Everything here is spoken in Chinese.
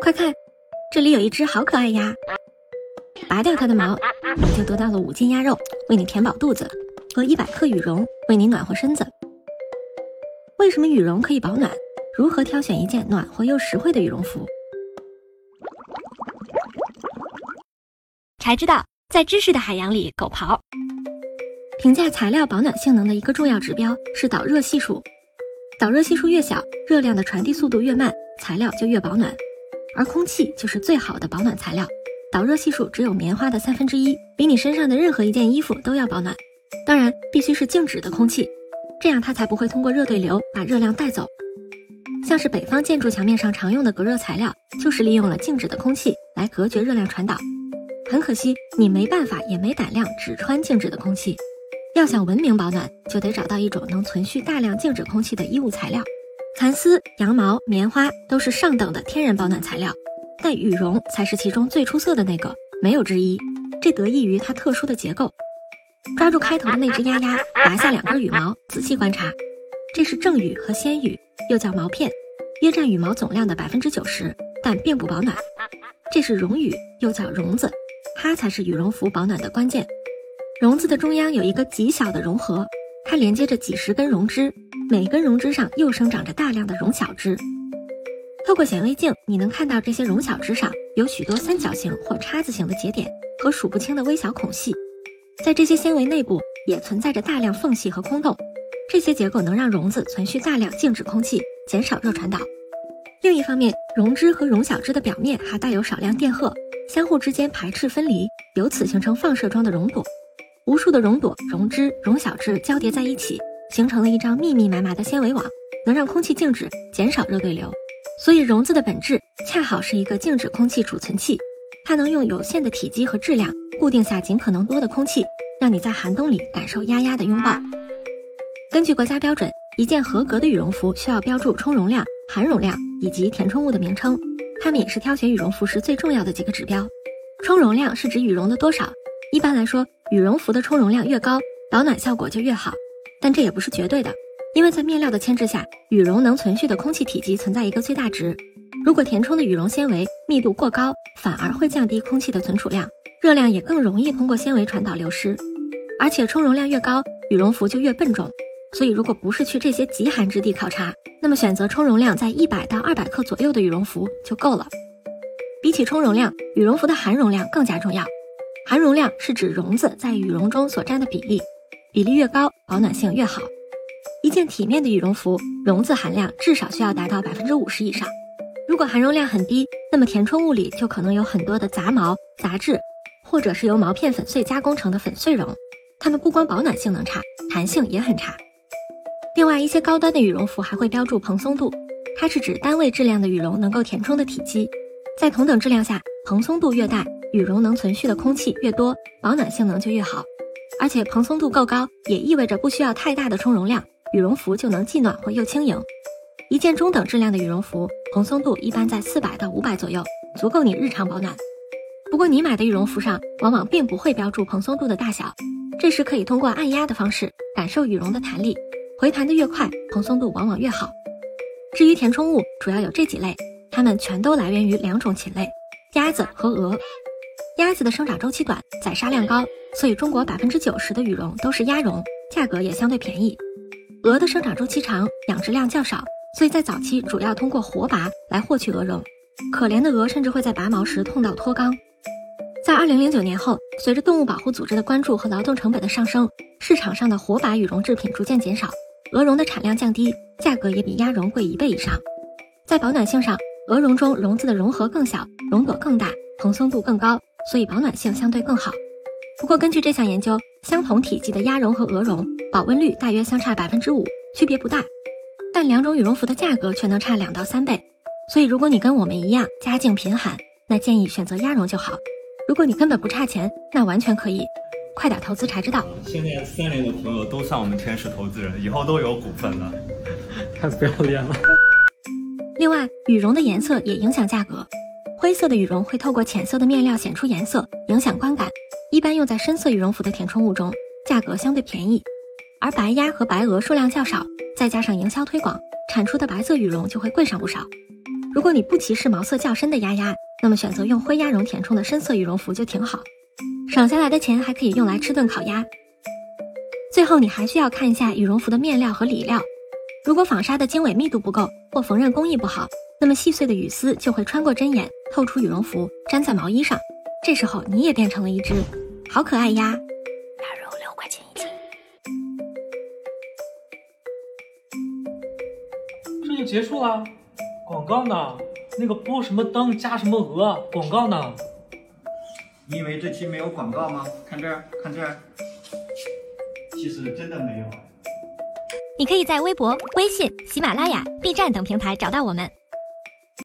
快看，这里有一只好可爱鸭，拔掉它的毛，你就得到了五斤鸭肉，为你填饱肚子，和一百克羽绒，为你暖和身子。为什么羽绒可以保暖？如何挑选一件暖和又实惠的羽绒服？才知道，在知识的海洋里狗刨。评价材料保暖性能的一个重要指标是导热系数，导热系数越小，热量的传递速度越慢，材料就越保暖。而空气就是最好的保暖材料，导热系数只有棉花的三分之一，比你身上的任何一件衣服都要保暖。当然，必须是静止的空气，这样它才不会通过热对流把热量带走。像是北方建筑墙面上常用的隔热材料，就是利用了静止的空气来隔绝热量传导。很可惜，你没办法也没胆量只穿静止的空气。要想文明保暖，就得找到一种能存续大量静止空气的衣物材料。蚕丝、羊毛、棉花都是上等的天然保暖材料，但羽绒才是其中最出色的那个，没有之一。这得益于它特殊的结构。抓住开头的那只鸭鸭，拔下两根羽毛，仔细观察，这是正羽和先羽，又叫毛片，约占羽毛总量的百分之九十，但并不保暖。这是绒羽，又叫绒子，它才是羽绒服保暖的关键。绒子的中央有一个极小的绒核，它连接着几十根绒枝。每根绒枝上又生长着大量的绒小枝，透过显微镜，你能看到这些绒小枝上有许多三角形或叉子形的节点和数不清的微小孔隙，在这些纤维内部也存在着大量缝隙和空洞，这些结构能让绒子存续大量静止空气，减少热传导。另一方面，绒枝和绒小枝的表面还带有少量电荷，相互之间排斥分离，由此形成放射状的绒朵，无数的绒朵、绒枝、绒小枝交叠在一起。形成了一张密密麻麻的纤维网，能让空气静止，减少热对流。所以绒子的本质恰好是一个静止空气储存器，它能用有限的体积和质量固定下尽可能多的空气，让你在寒冬里感受压压的拥抱。根据国家标准，一件合格的羽绒服需要标注充绒量、含绒量以及填充物的名称，它们也是挑选羽绒服时最重要的几个指标。充绒量是指羽绒的多少，一般来说，羽绒服的充绒量越高，保暖效果就越好。但这也不是绝对的，因为在面料的牵制下，羽绒能存续的空气体积存在一个最大值。如果填充的羽绒纤维密度过高，反而会降低空气的存储量，热量也更容易通过纤维传导流失。而且充绒量越高，羽绒服就越笨重。所以，如果不是去这些极寒之地考察，那么选择充绒量在一百到二百克左右的羽绒服就够了。比起充绒量，羽绒服的含绒量更加重要。含绒量是指绒子在羽绒中所占的比例。比例越高，保暖性越好。一件体面的羽绒服，绒子含量至少需要达到百分之五十以上。如果含绒量很低，那么填充物里就可能有很多的杂毛、杂质，或者是由毛片粉碎加工成的粉碎绒。它们不光保暖性能差，弹性也很差。另外，一些高端的羽绒服还会标注蓬松度，它是指单位质量的羽绒能够填充的体积。在同等质量下，蓬松度越大，羽绒能存续的空气越多，保暖性能就越好。而且蓬松度够高，也意味着不需要太大的充绒量，羽绒服就能既暖和又轻盈。一件中等质量的羽绒服，蓬松度一般在四百到五百左右，足够你日常保暖。不过你买的羽绒服上往往并不会标注蓬松度的大小，这时可以通过按压的方式感受羽绒的弹力，回弹的越快，蓬松度往往越好。至于填充物，主要有这几类，它们全都来源于两种禽类：鸭子和鹅。鸭子的生长周期短，宰杀量高，所以中国百分之九十的羽绒都是鸭绒，价格也相对便宜。鹅的生长周期长，养殖量较少，所以在早期主要通过活拔来获取鹅绒。可怜的鹅甚至会在拔毛时痛到脱肛。在二零零九年后，随着动物保护组织的关注和劳动成本的上升，市场上的活拔羽绒制品逐渐减少，鹅绒的产量降低，价格也比鸭绒贵一倍以上。在保暖性上，鹅绒中绒子的绒核更小，绒朵更大，蓬松度更高。所以保暖性相对更好。不过，根据这项研究，相同体积的鸭绒和鹅绒保温率大约相差百分之五，区别不大。但两种羽绒服的价格却能差两到三倍。所以，如果你跟我们一样家境贫寒，那建议选择鸭绒就好。如果你根本不差钱，那完全可以快点投资才知道。现在三联的朋友都算我们天使投资人，以后都有股份了，太不要脸了。另外，羽绒的颜色也影响价格。灰色的羽绒会透过浅色的面料显出颜色，影响观感。一般用在深色羽绒服的填充物中，价格相对便宜。而白鸭和白鹅数量较少，再加上营销推广，产出的白色羽绒就会贵上不少。如果你不歧视毛色较深的鸭鸭，那么选择用灰鸭绒填充的深色羽绒服就挺好，省下来的钱还可以用来吃顿烤鸭。最后，你还需要看一下羽绒服的面料和里料，如果纺纱的经纬密度不够或缝纫工艺不好，那么细碎的雨丝就会穿过针眼透出羽绒服，粘在毛衣上，这时候你也变成了一只好可爱鸭。鸭肉六块钱一斤。这就结束了？广告呢？那个播什么灯加什么鹅？广告呢？你以为这期没有广告吗？看这儿，看这儿，其实真的没有。你可以在微博、微信、喜马拉雅、B 站等平台找到我们。